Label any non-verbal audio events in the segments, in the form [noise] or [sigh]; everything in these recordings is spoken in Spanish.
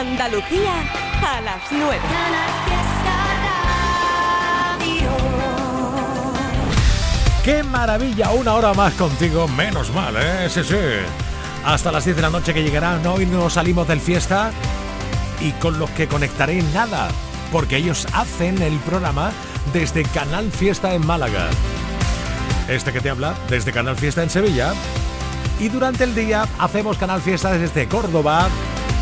Andalucía a las 9. ¡Qué maravilla! Una hora más contigo, menos mal, ¿eh? Sí, sí. Hasta las 10 de la noche que llegarán. Hoy no salimos del fiesta y con los que conectaré nada, porque ellos hacen el programa desde Canal Fiesta en Málaga. Este que te habla desde Canal Fiesta en Sevilla. Y durante el día hacemos Canal Fiesta desde Córdoba,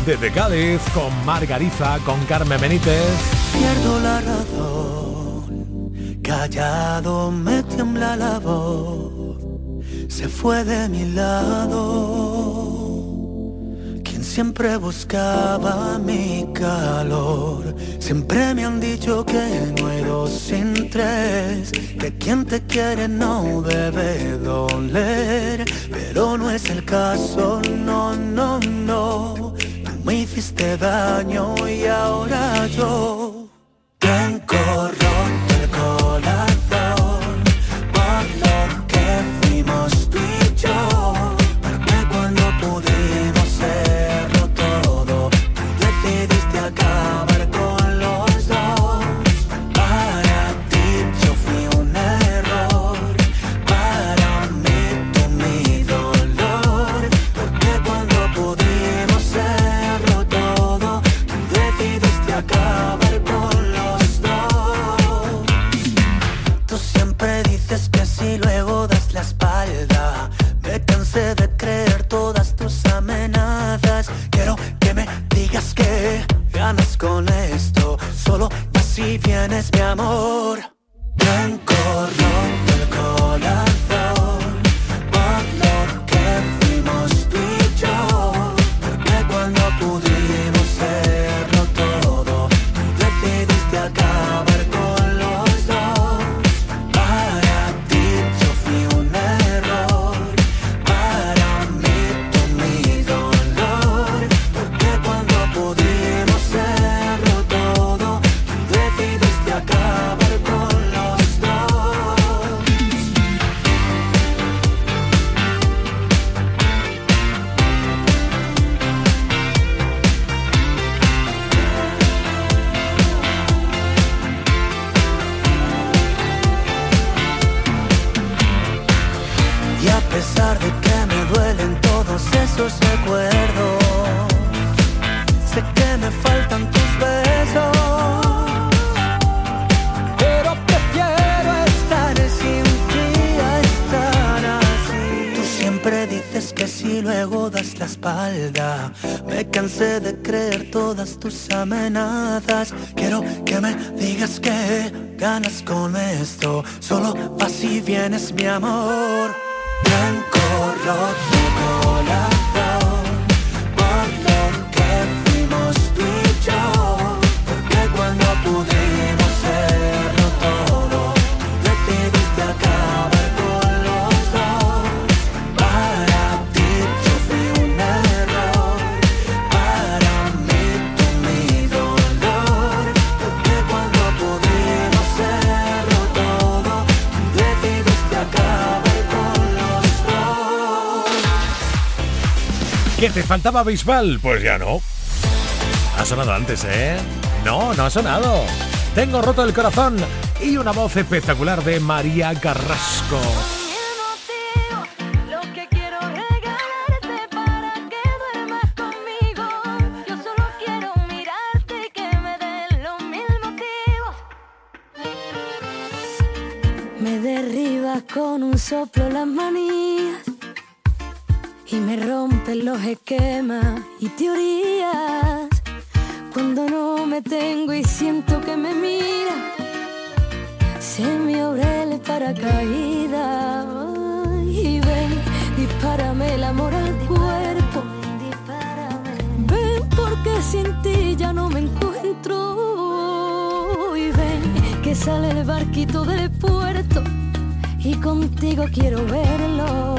desde Cádiz, con Margariza, con Carmen Benítez. Pierdo la razón, callado me tiembla la voz, se fue de mi lado siempre buscaba mi calor. Siempre me han dicho que no hay dos sin tres, que quien te quiere no debe doler. Pero no es el caso, no, no, no. Me hiciste daño y ahora yo mi amor. ¿Qué te faltaba Bisbal? Pues ya no. Ha sonado antes, ¿eh? No, no ha sonado. Tengo roto el corazón y una voz espectacular de María Carrasco. Me derribas con un soplo las manías y me rompen los esquemas y teorías. Cuando no me tengo y siento que me mira, se me abre el paracaídas. Y ven, dispárame el amor al cuerpo. Ven porque sin ti ya no me encuentro. Y ven que sale el barquito del puerto y contigo quiero verlo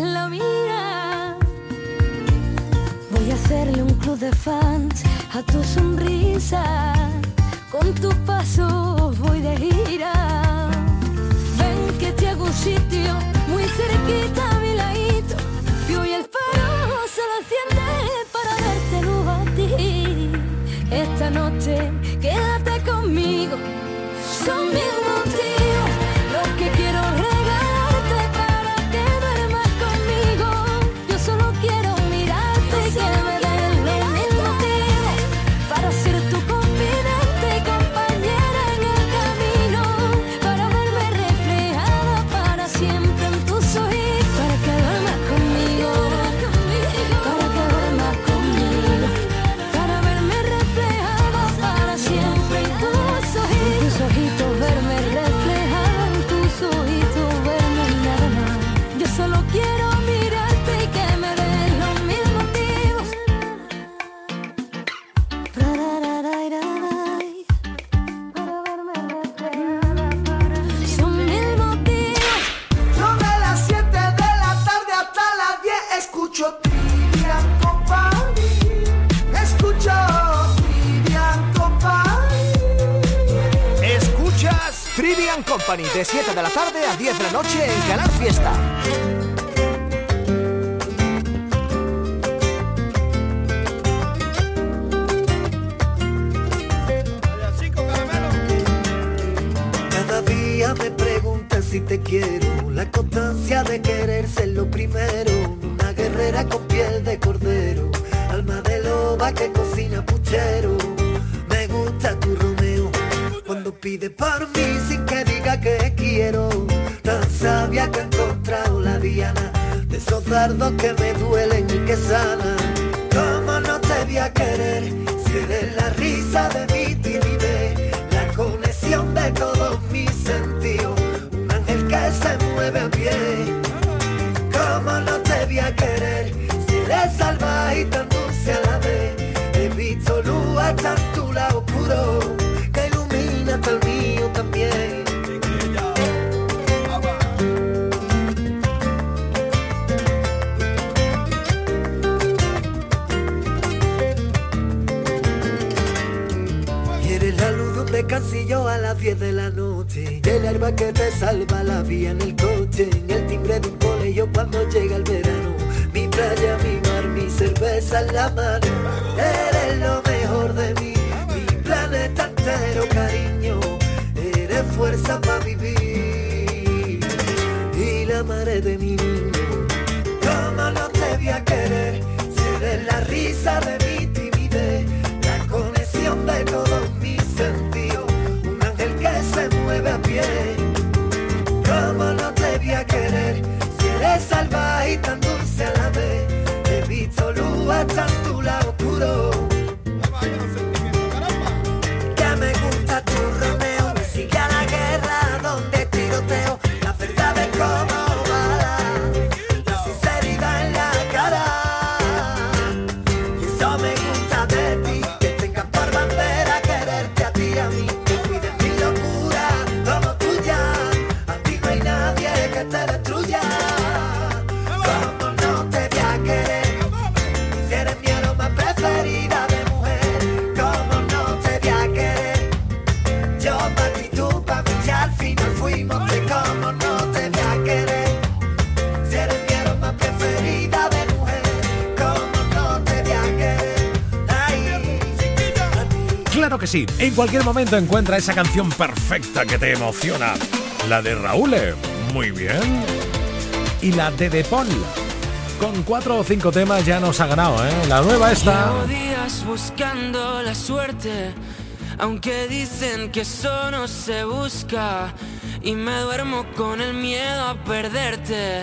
la mía. Voy a hacerle un club de fans a tu sonrisa. Con tus pasos voy de gira. Ven que te hago un sitio muy cerquita a mi ladito. Y hoy el faro se lo enciende para darte luz a ti. Esta noche quédate conmigo. Son mil Company de 7 de la tarde a 10 de la noche en Canal Fiesta. Cada día me preguntas si te quiero. La constancia de querer ser lo primero. Una guerrera con piel de cordero. Alma de loba que cocina puchero. Me gusta tu Romeo. Cuando pide por mí Esos dardos que me duelen y que sanan. ¿Cómo no te voy a querer? Si eres que te salva la vía en el coche. En el timbre de un colegio cuando llega el verano. Mi playa, mi mar, mi cerveza en la mano. Eres lo mejor de mí. Mi planeta entero, cariño. Eres fuerza para vivir. Y la madre de mi niño. ¿Cómo no te voy a querer? Si eres la risa de mi te voy a querer? Si eres salvaje y tan dulce a la vez, he visto luz hasta en tu sí, en cualquier momento encuentra esa canción perfecta que te emociona. La de Raúl, eh, muy bien. Y la de De Paul. Con cuatro o cinco temas ya nos ha ganado, ¿eh? La nueva está. Días buscando la suerte, aunque dicen que eso no se busca. Y me duermo con el miedo a perderte.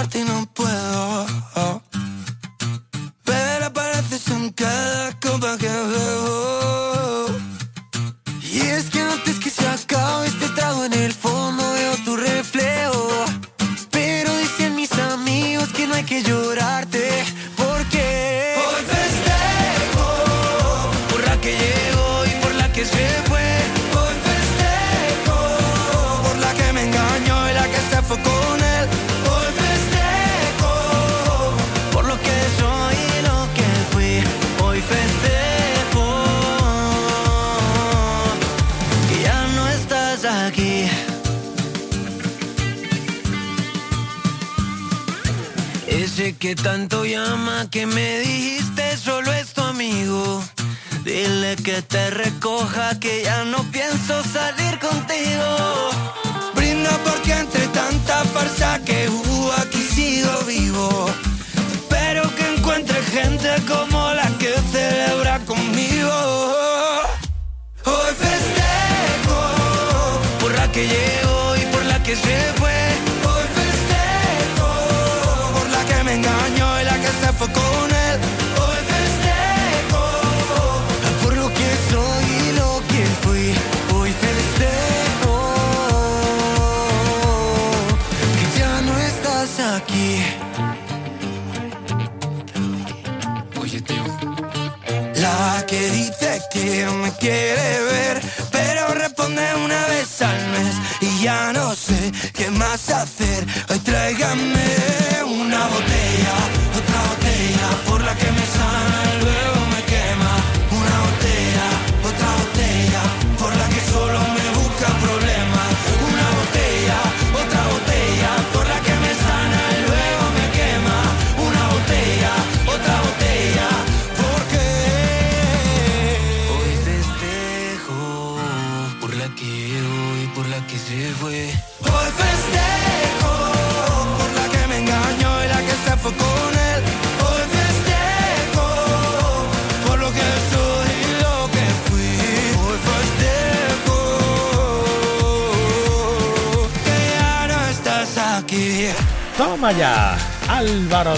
dejarte y no puedo.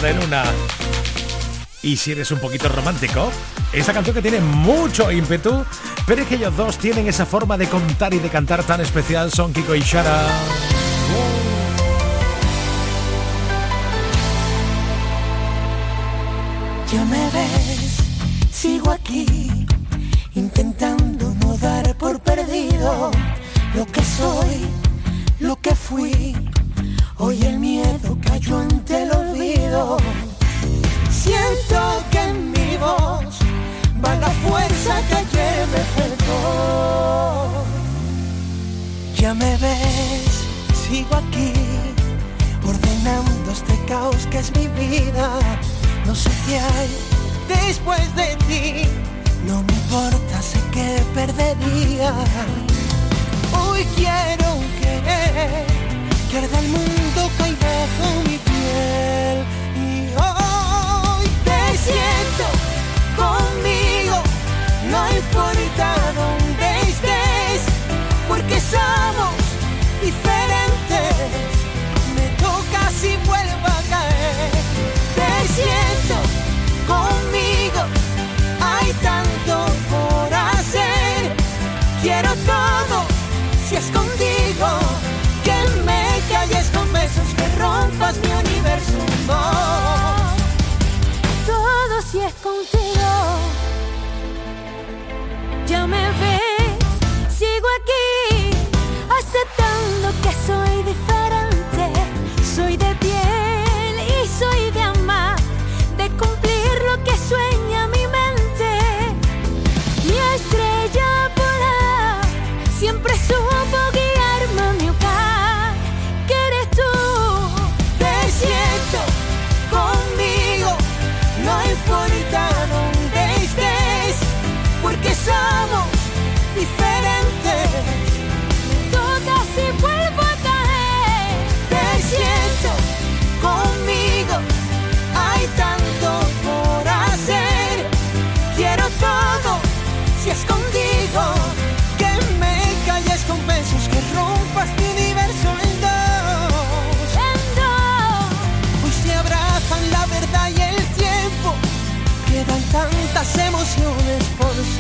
tarde en una. Y si eres un poquito romántico, esta canción que tiene mucho ímpetu, pero es que ellos dos tienen esa forma de contar y de cantar tan especial, son Kiko y Shara. Yo me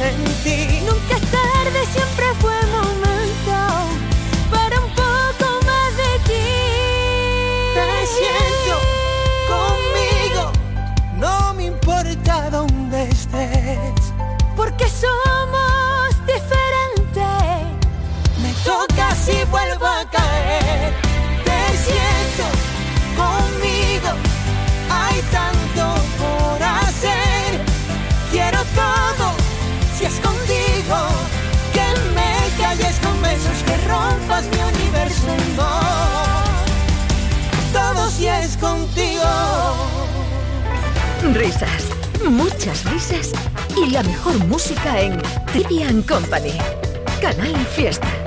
take contigo. Risas, muchas risas y la mejor música en Trivia Company. Canal Fiesta.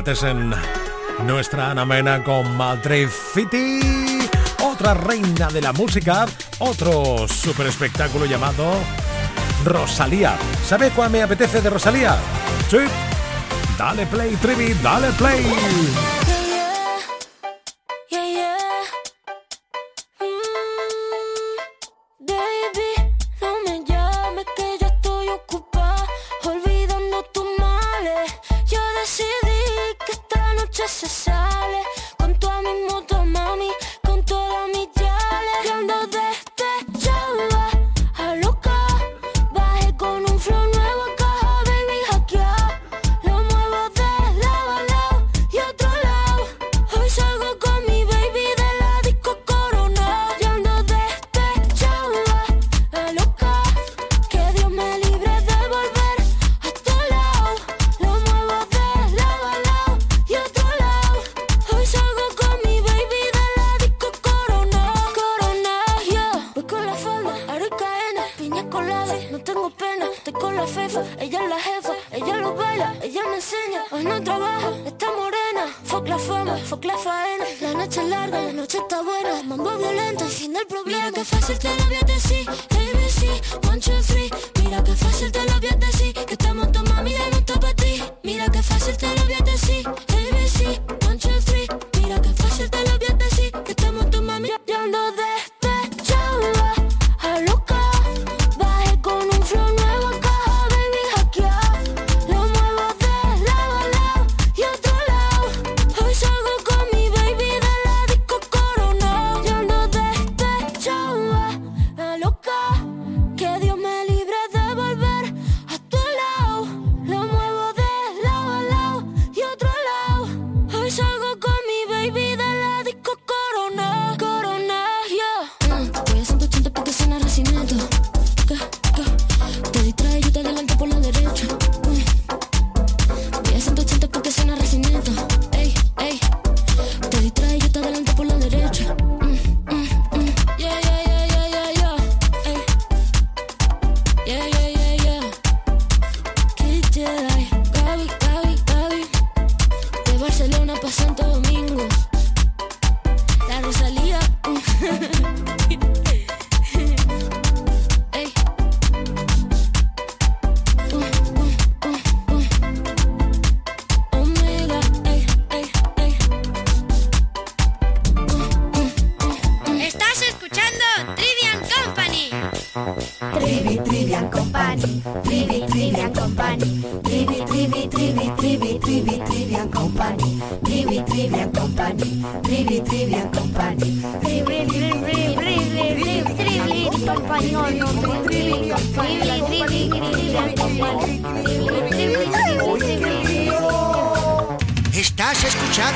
Delicatessen, nuestra Ana Mena con Madrid City. Otra reina de la música, otro super espectáculo llamado Rosalía. ¿Sabe cuál me apetece de Rosalía? Sí. Dale play, Trivi, dale play.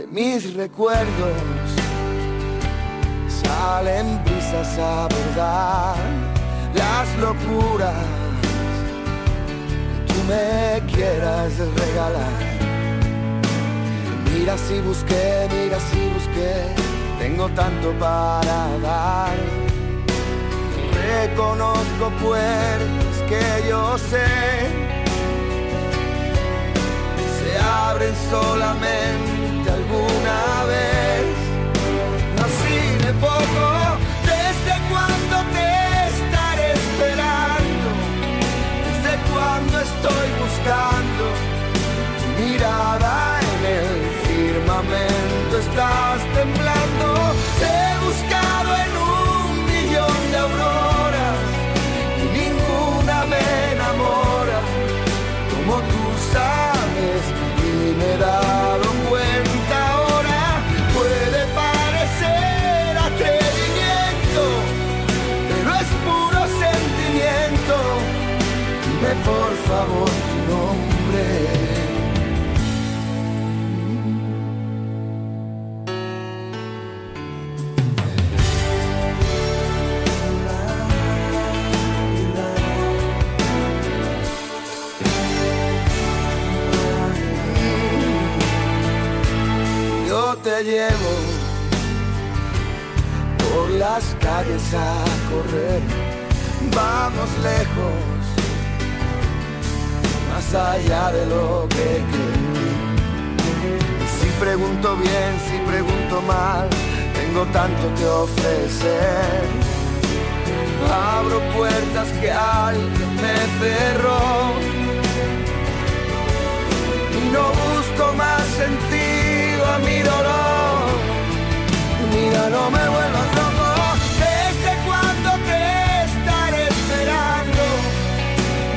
De mis recuerdos salen brisas a verdad las locuras que tú me quieras regalar Mira si busqué, mira si busqué, tengo tanto para dar. Reconozco pues que yo sé, se abren solamente alguna vez. Nací de poco, desde cuando te estaré esperando, desde cuando estoy buscando mirada por las calles a correr. Vamos lejos, más allá de lo que creo. Si pregunto bien, si pregunto mal, tengo tanto que ofrecer. Abro puertas que alguien me cerró. Y no busco más sentido a mi dolor. Mira, no me loco. ¿Desde cuando te estaré esperando?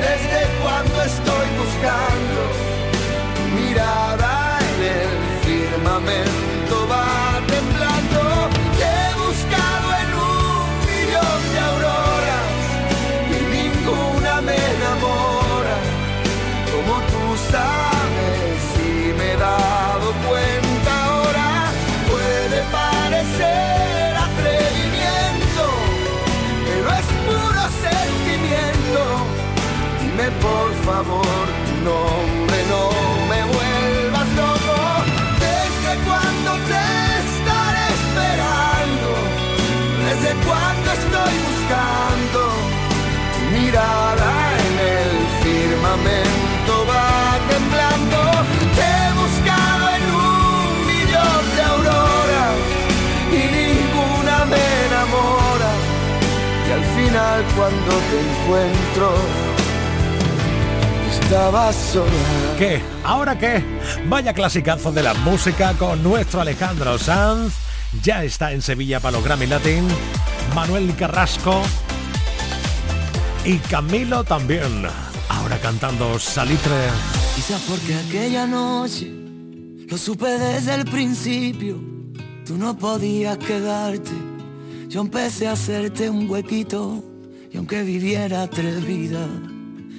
¿Desde cuando estoy buscando? Mirada en el firmamento por favor tu nombre no me vuelvas loco desde cuando te estaré esperando desde cuando estoy buscando tu mirada en el firmamento va temblando. Te he buscado en un millón de auroras y ninguna me enamora. Y al final cuando te encuentro, estabas sola. ¿Qué? ¿Ahora qué? Vaya clasicazo de la música con nuestro Alejandro Sanz. Ya está en Sevilla para los Grammy Latin. Manuel Carrasco. Y Camilo también. Ahora cantando Salitre. Quizás porque aquella noche lo supe desde el principio. Tú no podías quedarte. Yo empecé a hacerte un huequito. Y aunque viviera tres vidas,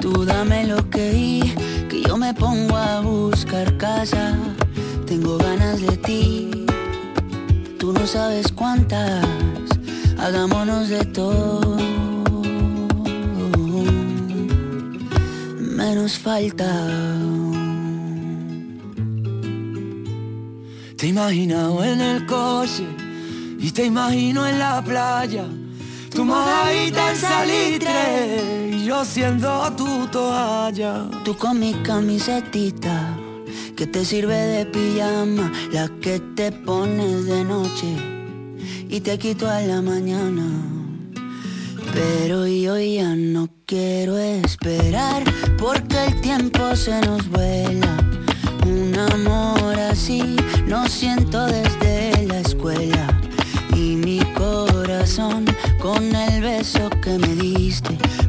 Tú dame lo que di, que yo me pongo a buscar casa. Tengo ganas de ti, tú no sabes cuántas. Hagámonos de todo. Menos falta. Te he imaginado en el coche y te imagino en la playa. Tu mojadita en salitre yo siendo tu toalla. Tú con mi camisetita que te sirve de pijama, la que te pones de noche y te quito a la mañana. Pero yo ya no quiero esperar porque el tiempo se nos vuela. Un amor así no siento desde la escuela. Y mi corazón con el beso que me diste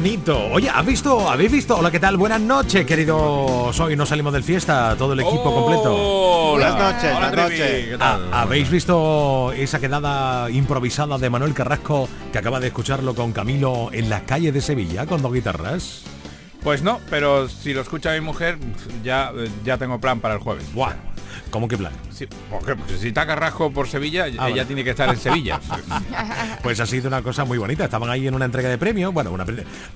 Bonito! Oye, ¿has visto? ¿Habéis visto? Hola, ¿qué tal? Buenas noches, queridos. Hoy nos salimos del fiesta, todo el equipo completo. Buenas noches, buenas noches. ¿qué tal? Ah, ¿Habéis visto esa quedada improvisada de Manuel Carrasco que acaba de escucharlo con Camilo en las calles de Sevilla con dos guitarras? Pues no, pero si lo escucha mi mujer, ya, ya tengo plan para el jueves. Buah, ¿cómo que plan? Sí, porque si está Carrasco por Sevilla, ella vale. tiene que estar en Sevilla. [laughs] Pues ha sido una cosa muy bonita. Estaban ahí en una entrega de premios, bueno, una,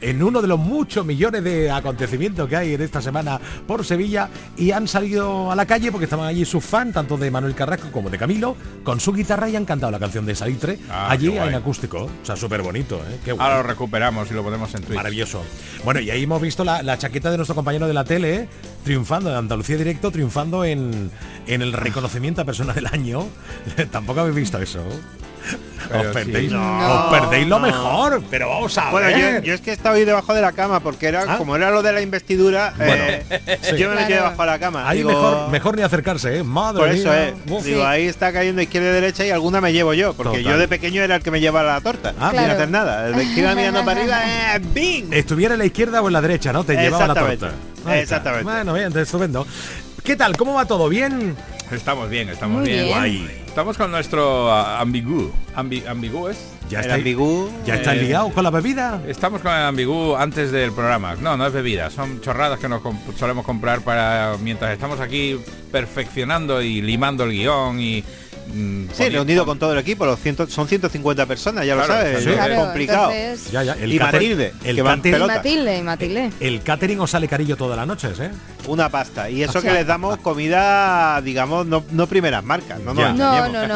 en uno de los muchos millones de acontecimientos que hay en esta semana por Sevilla y han salido a la calle porque estaban allí sus fans, tanto de Manuel Carrasco como de Camilo, con su guitarra y han cantado la canción de Salitre Ah, allí en acústico. O sea, súper bonito, ¿eh? Qué. Ahora lo recuperamos y lo ponemos en Twitch. Maravilloso. Bueno, y ahí hemos visto la, la chaqueta de nuestro compañero de la tele, ¿eh? triunfando de Andalucía Directo, triunfando en, en el reconocimiento a persona del año. [laughs] Tampoco habéis visto eso. Pero os sí. perdéis, No, os perdéis lo no. mejor, pero vamos a Bueno, ver. yo, yo es que estaba ahí debajo de la cama porque era Ah. como era lo de la investidura, eh, [laughs] sí. yo me metí Claro. debajo de la cama. Ahí Digo, mejor, mejor ni acercarse, ¿eh? Madre Por eso mía. Uf. Digo, ahí está cayendo izquierda y derecha y alguna me llevo yo, porque Total. yo de pequeño era el que me llevaba la torta, Ah, sin Claro. hacer nada. El que iba mirando para arriba, [laughs] eh, ¡bing! Estuviera en la izquierda o en la derecha, ¿no? Te llevaba la torta. Ahí está. Exactamente. Bueno, bien, estupendo. ¿Qué tal? ¿Cómo va todo? ¿Bien? Estamos bien, estamos Muy bien. bien. Guay. Estamos con nuestro ah, ambigú. Ambi- ¿Ambigú es? ¿Ya El estáis, ambigú, ¿Ya estáis eh, liados con la bebida? Estamos con el ambigú antes del programa. No, no es bebida, son chorradas que nos comp- solemos comprar para mientras estamos aquí perfeccionando y limando el guion y mm, Sí, reunido con todo el equipo, los ciento- son 150 personas, ya lo sabes, sí. es Claro, complicado. entonces- Ya, ya. El y catering- Matilde, el que van catering- Y. Matilde, y Matilde. El catering os sale carillo todas las noches, ¿eh? Una pasta. Y eso O sea- que les damos comida, digamos, no, no primeras marcas, no. No, no, no.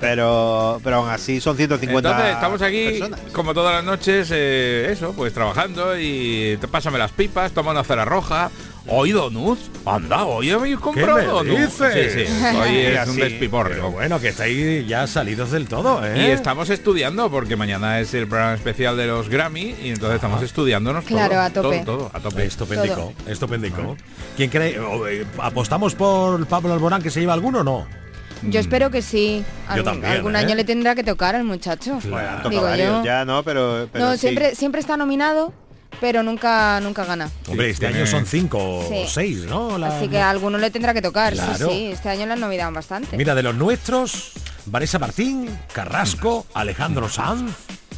Pero, pero aún así son 150 Entonces estamos aquí personas. como todas las noches, eh, eso, pues trabajando y te pásame las pipas, toma una cera roja. Hoy Donuz, anda, hoy habéis comprado me Donuz. dices? Sí, sí, [laughs] hoy es un despiporre. Pero bueno, que estáis ya salidos del todo, Y ¿eh? estamos estudiando porque mañana es el programa especial de los Grammy y entonces estamos estudiándonos Claro, todo, a tope. todo, todo, a tope. Estupendico, Todo. estupendico. ¿Quién cree? eh, ¿Apostamos por Pablo Alborán que se lleva alguno o no? Yo espero que sí. Algún, también, algún ¿eh? año le tendrá que tocar al muchacho. Digo yo. ya no, pero, pero no, sí. siempre, siempre está nominado, pero nunca, nunca gana. Hombre, este año son cinco o seis, ¿no? La- Así que a alguno le tendrá que tocar. Claro. Sí, sí. Este año le han nominado bastante. Mira, de los nuestros, Vanessa Martín, Carrasco, Alejandro Sanz,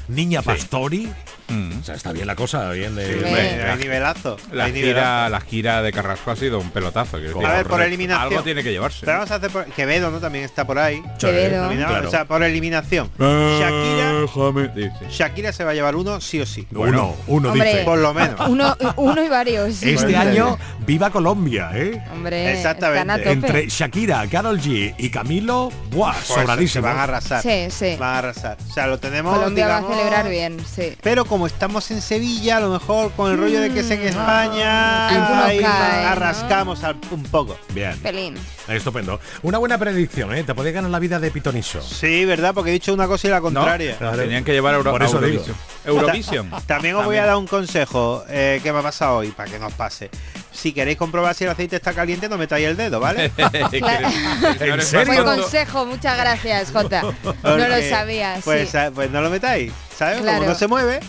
Niña Pastori. Mm. O sea, está bien la cosa, bien de... Sí, hay nivelazo. La hay gira, nivelazo. la gira de Carrasco ha sido un pelotazo. A ver, por eliminación. Algo tiene que llevarse. Pero vamos a hacer por... Quevedo, ¿no? También está por ahí. Quevedo. Nominado, Claro. O sea, por eliminación. Shakira, Sí, sí. Shakira se va a llevar uno sí o sí. Uno, uno Hombre. dice. Por lo menos. Uno, uno y varios. Este año, viva Colombia, ¿eh? Hombre, Exactamente. están a tope. Entre Shakira, Carol G y Camilo, ¡buah! Pues, se sobradísimo. van a arrasar. Sí, sí. Van a arrasar. O sea, lo tenemos. Colombia digamos, va a celebrar bien, sí. Pero como estamos en Sevilla, a lo mejor con el rollo de que es en España, ahí cae, ¿no? arrascamos al- un poco. Bien, Pelín. estupendo. Una buena predicción, ¿eh? Te podés ganar la vida de pitoniso. Sí, ¿verdad? Porque he dicho una cosa y la No, contraria. tenían que llevar Euro Por eso Eurovisión. digo. Eurovisión. También os voy a dar un consejo eh, que me ha pasado hoy, para que no os pase. Si queréis comprobar si el aceite está caliente, no metáis el dedo, ¿vale? [laughs] ¿En serio? Buen consejo, muchas gracias, Jota. [laughs] No lo Porque, sabía, Pues, sí. ah, pues no lo metáis, ¿sabes? Claro. Como no se mueve.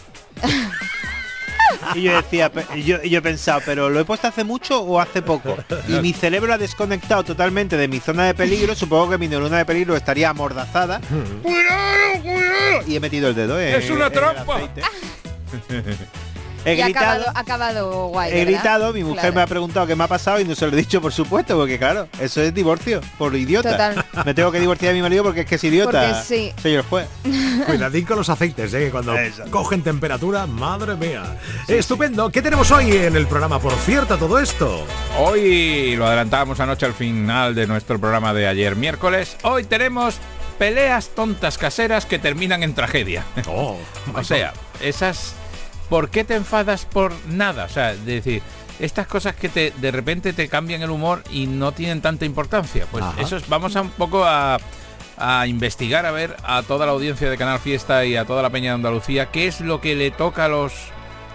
[laughs] Y yo decía, yo, yo he pensado, ¿pero lo he puesto hace mucho o hace poco? Y mi cerebro ha desconectado totalmente de mi zona de peligro. Supongo que mi neurona de peligro estaría amordazada. ¡Cuidado, cuidado! Y he metido el dedo. en- ¡Es una en trampa! [laughs] He Y ha gritado, acabado, ha acabado guay. he ¿verdad? gritado, mi mujer Claro. me ha preguntado qué me ha pasado y no se lo he dicho, por supuesto, porque claro, eso es divorcio, por idiota. Total. Me tengo que divorciar de mi marido porque es que es idiota. Porque sí. Señor juez. [laughs] Cuidadín con los aceites, ¿eh? Cuando Eso. cogen temperatura, madre mía. Estupendo. ¿Qué tenemos hoy en el programa? Por cierto, todo esto. Hoy lo adelantábamos anoche al final de nuestro programa de ayer miércoles. Hoy tenemos peleas tontas caseras que terminan en tragedia. Oh, [laughs] O sea, esas... ¿Por qué te enfadas por nada? O sea, es decir, estas cosas que te de repente te cambian el humor y no tienen tanta importancia. Pues Ajá. eso es, vamos a un poco a, a investigar, a ver a toda la audiencia de Canal Fiesta y a toda la Peña de Andalucía, qué es lo que le toca a los...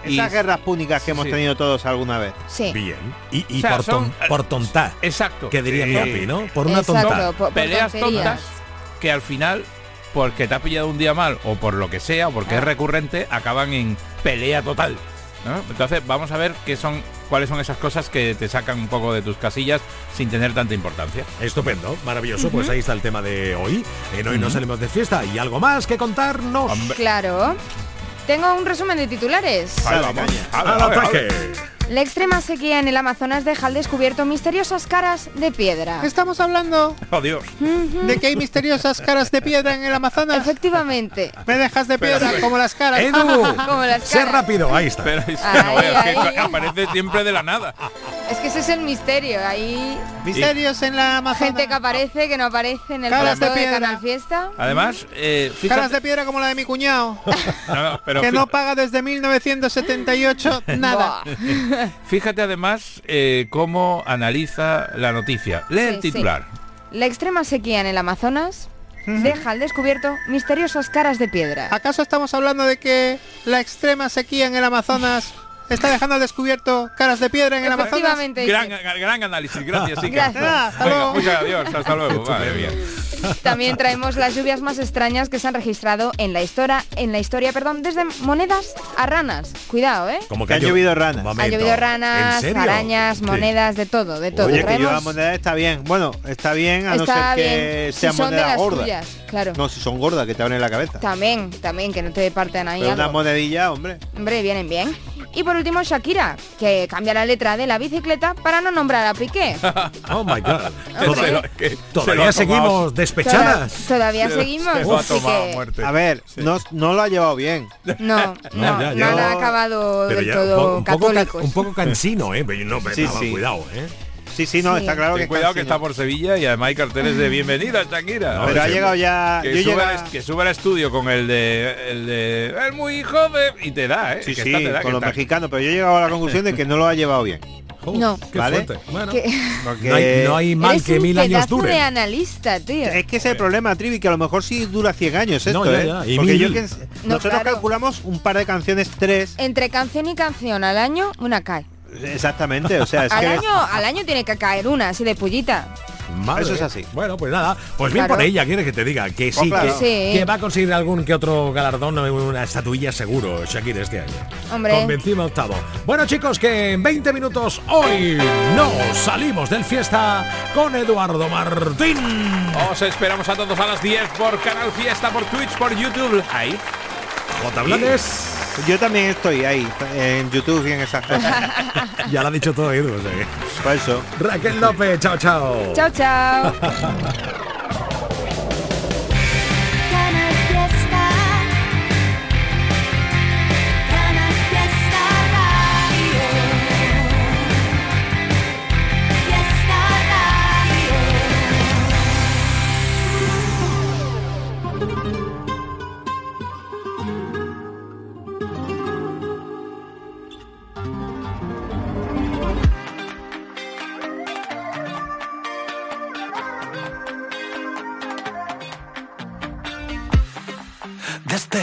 y- Esas guerras púnicas que hemos Sí. tenido todos alguna vez. Sí. bien. Y, y O sea, por, son- ton- por tontá, Exacto. que diría Sí. mi api, ¿no? Por una Exacto, tonta. por- por peleas tonterías. tontas que al final porque te ha pillado un día mal o por lo que sea, o porque es recurrente, acaban en pelea total. ¿no? Entonces vamos a ver qué son, cuáles son esas cosas que te sacan un poco de tus casillas sin tener tanta importancia. Estupendo, maravilloso. Pues ahí está el tema de hoy. En hoy nos salimos de fiesta. ¿Y algo más que contarnos? Claro. Tengo un resumen de titulares. Ahí vamos. ¡Al ataque! La extrema sequía en el Amazonas deja al descubierto misteriosas caras de piedra. Estamos hablando Oh Dios. de que hay misteriosas caras de piedra en el Amazonas. Efectivamente. Me dejas de piedra como las caras. Edu, [laughs] Como las sé rápido. Ahí está. Pero es que Ahí, no que aparece siempre de la nada. Es que ese es el misterio. Hay Misterios en la Amazonas. gente que aparece, que no aparece en el Caras de plato de, piedra. Canal Fiesta. Además, eh, Caras de piedra como la de mi cuñado. [laughs] no, no, pero que no paga desde 1978 nada. [laughs] Fíjate además eh, cómo analiza la noticia. Lee el sí. titular. La extrema sequía en el Amazonas deja al descubierto misteriosas caras de piedra. ¿Acaso estamos hablando de que la extrema sequía en el Amazonas está dejando al descubierto caras de piedra en el Amazonas? Gran, gran análisis, gracias. Iker. Gracias. Ah, hasta Venga, luego. muchas adiós, hasta luego. Vale, bien. También traemos las lluvias más extrañas que se han registrado en la historia, en la historia, perdón, desde monedas a ranas. Cuidado, ¿eh? Como Que han llo- llovido ranas. Un Ha momento. llovido ¿En ranas, arañas, Sí. monedas, de todo, de todo. Oye, que Traemos- lleva moneda está bien. Bueno, está bien a no ser que bien. sean si son de monedas las gordas. tuyas, claro. No, si son gordas, que te abren la cabeza. También, también, que no te parten ahí Pero una monedilla, hombre. Hombre, vienen bien. Y por último, Shakira, que cambia la letra de la bicicleta para no nombrar a Piqué. [laughs] Oh my God. [laughs] Hombre. Toda- Se lo- que se lo Todavía ha seguimos despechadas. Toda- todavía seguimos. Se lo ha así tomado a que muerte. A ver, no, no lo ha llevado bien. no, [laughs] no, ya, no ya. han acabado del todo un, poco, ca- católicos. un poco cansino, ¿eh? Pero no, pero Sí, sí. cuidado, ¿eh? Sí, sí, no, Sí. está claro Ten que cuidado que está por Sevilla y además hay carteles de bienvenida, Shakira. No, Pero ha llegado ya. que, yo sube llega- al, que sube al estudio con el de el de es muy joven y te da, ¿eh? Sí, Que sí, esta te da, con que los está- mexicanos, pero yo he llegado a la conclusión de que no lo ha llevado bien. No. Qué ¿Vale? Bueno, [laughs] no, hay, no hay mal que mil años dure. de analista, tío. Es que ese es el problema, Trivi, que a lo mejor sí dura 100 años esto, No, ya, ¿eh? ya, Porque mil. yo que No, nosotros claro. calculamos un par de canciones, tres, Entre canción y canción al año, una cae. Exactamente, o sea, es Al que año, al año tiene que caer una, así de pullita. Madre Eso es así. Bueno, pues nada, pues bien Claro. por ella, quiere que te diga que sí, Pues claro. que, Sí. que va a conseguir algún que otro galardón, una estatuilla seguro, Shakira, este año. Hombre. Convencido octavo. Bueno, chicos, que en 20 minutos hoy nos salimos del fiesta con Eduardo Martín. Os esperamos a todos a las 10 por Canal Fiesta, por Twitch, por YouTube. Ahí. J. Blanes. Yo también estoy ahí, en YouTube y en esas cosas. [laughs] Ya lo ha dicho todo Edu. o sea que- Por eso. Raquel López, chao, chao. Chao, chao. [laughs]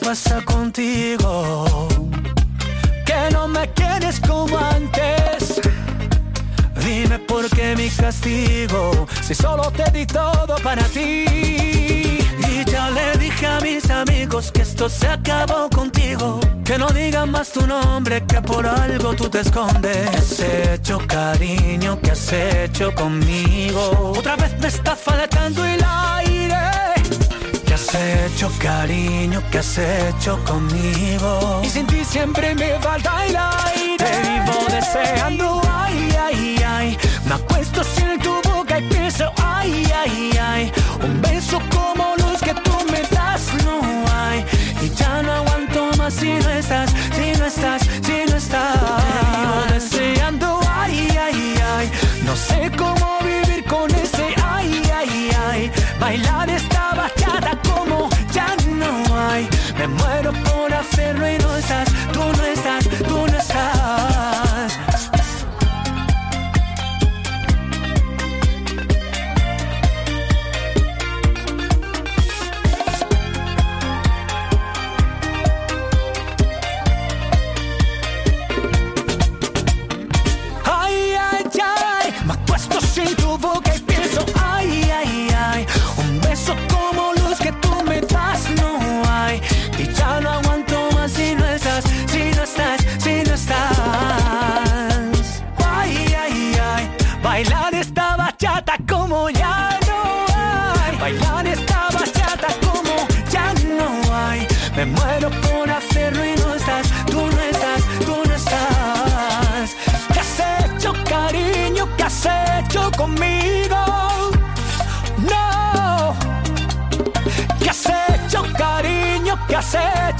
Pasa contigo? Que no me quieres como antes. Dime por qué mi castigo, si solo te di todo para ti. Y ya le dije a mis amigos que esto se acabó contigo. Que no digan más tu nombre, que por algo tú te escondes. ¿Qué has hecho, cariño? ¿Qué has hecho conmigo? Otra vez me está faltando el aire. ¿Qué has has hecho, cariño? ¿Qué has hecho conmigo? Y sin ti siempre me falta el aire. Te vivo deseando, ay, ay, ay. Me acuesto sin tu boca y pienso, ay, ay, ay.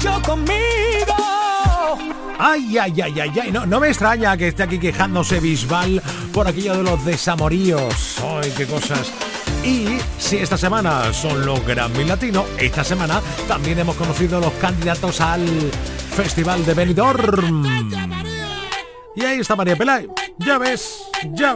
Hecho conmigo? Ay, ay, ay, ay, ay. No, no me extraña que esté aquí quejándose Bisbal por aquello de los desamoríos. Ay, qué cosas. Y si esta semana son los Grammy Latino, esta semana también hemos conocido los candidatos al Festival de Benidorm. Y ahí está María Pelay. Ya ves, ya.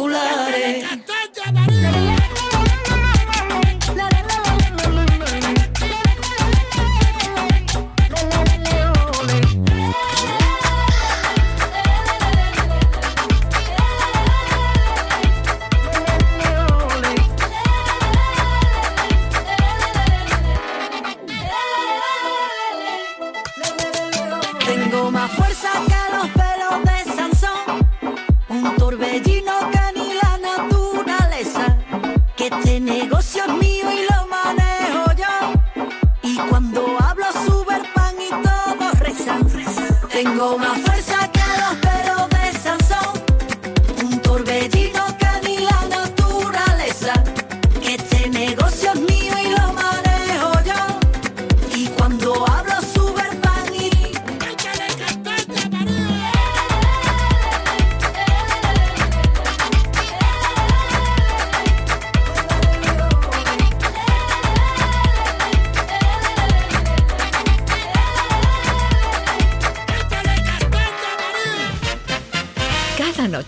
mulare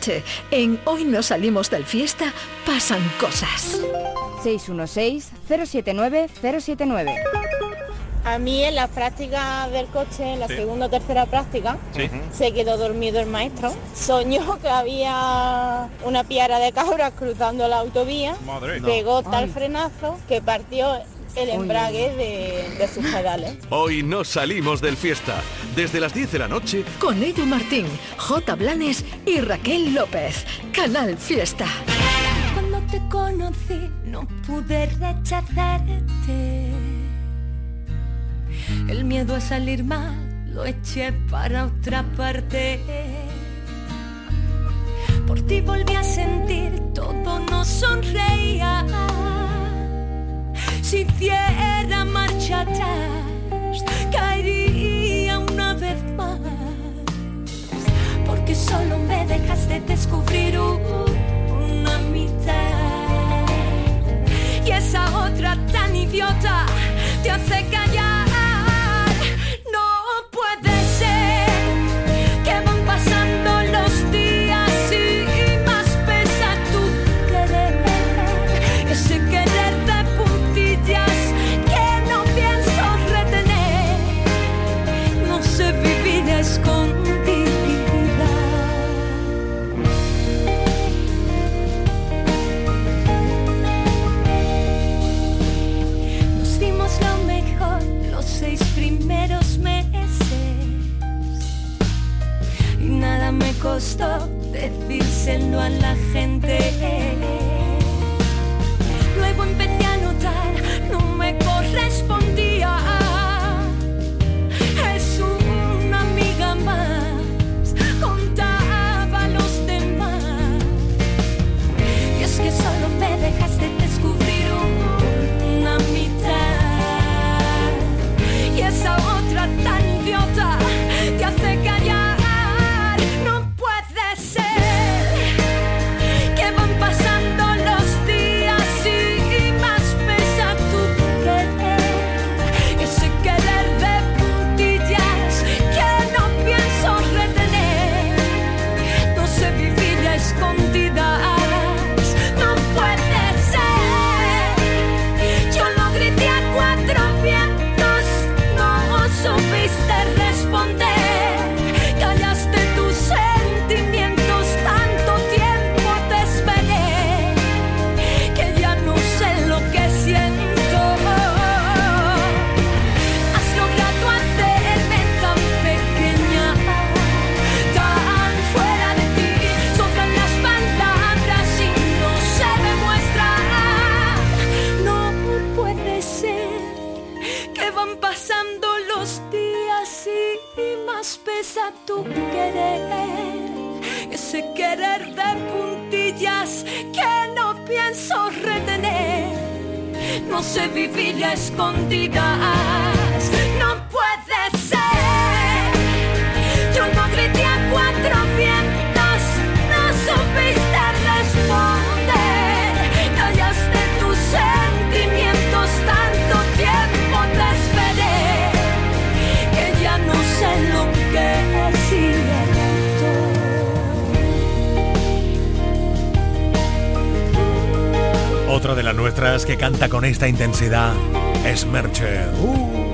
noche, en Hoy no salimos del fiesta, pasan cosas. 616-079-079. A mí en la práctica del coche, en la Sí. segunda o tercera práctica, Sí. se quedó dormido el maestro. Soñó que había una piara de cabras cruzando la autovía, Madre. pegó No. tal Ay. frenazo que partió el embrague de, de sus pedales. Hoy no salimos del fiesta. Desde las 10 de la noche, Con Edu Martín, J. Blanes y Raquel López. Canal Fiesta. Cuando te conocí no pude rechazarte. El miedo a salir mal lo eché para otra parte. Por ti volví a sentir todo no sonreía. Si hiciera marcha atrás, caería una vez más. Porque solo me dejaste descubrir una mitad. Y esa otra tan idiota te hace callar. Costó decírselo a la gente. Luego empecé No sé vivir canta con esta intensidad es Merche. Uh,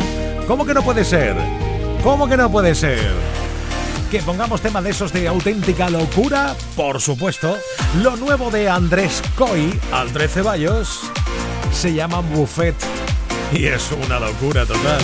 ¿Cómo que no puede ser? ¿Cómo que no puede ser? Que pongamos tema de esos de auténtica locura, por supuesto. Lo nuevo de Andrés Coy, Andrés Ceballos, se llama Buffet y es una locura total.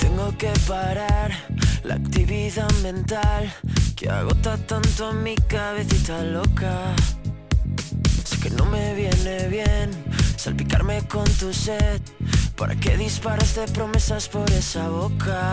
Tengo que parar la actividad mental que agota tanto a mi cabecita loca. Sé que no me viene bien salpicarme con tu sed. ¿Para qué disparas de promesas por esa boca?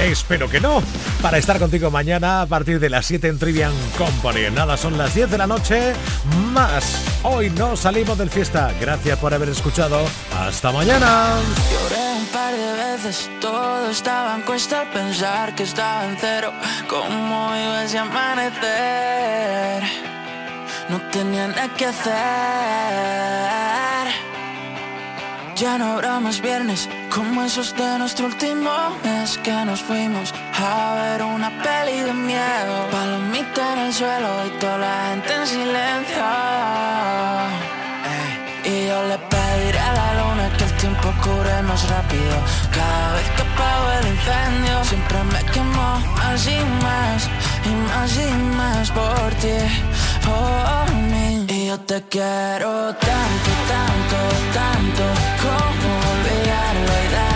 Espero que no. Para estar contigo mañana a partir de las 7 en Trivian Company. Nada, son las 10 de la noche más. Hoy no salimos del fiesta. Gracias por haber escuchado. Hasta mañana. Lloré un par de veces, todo estaba en cuesta pensar que estaba en cero. ¿Cómo iba ese amanecer? No tenía nada que hacer. Ya no habrá más viernes como esos de nuestro último mes que nos fuimos a ver una peli de miedo. Palomita en el suelo y toda la gente en silencio. Y yo le pediré a la luna que el tiempo cure más rápido. Cada vez que apago el incendio, siempre me quemo más y más, y más y más por ti, por mí. Yo te quiero tanto, tanto, tanto, como olvidarlo y darlo,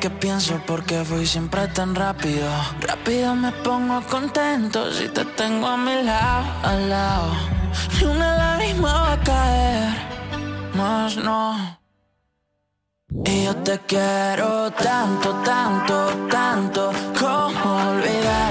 que pienso porque fui siempre tan rápido. Rápido me pongo contento si te tengo a mi lado, al lado. Ni una lágrima va a caer, más no. Y yo te quiero tanto, tanto, tanto, como olvidar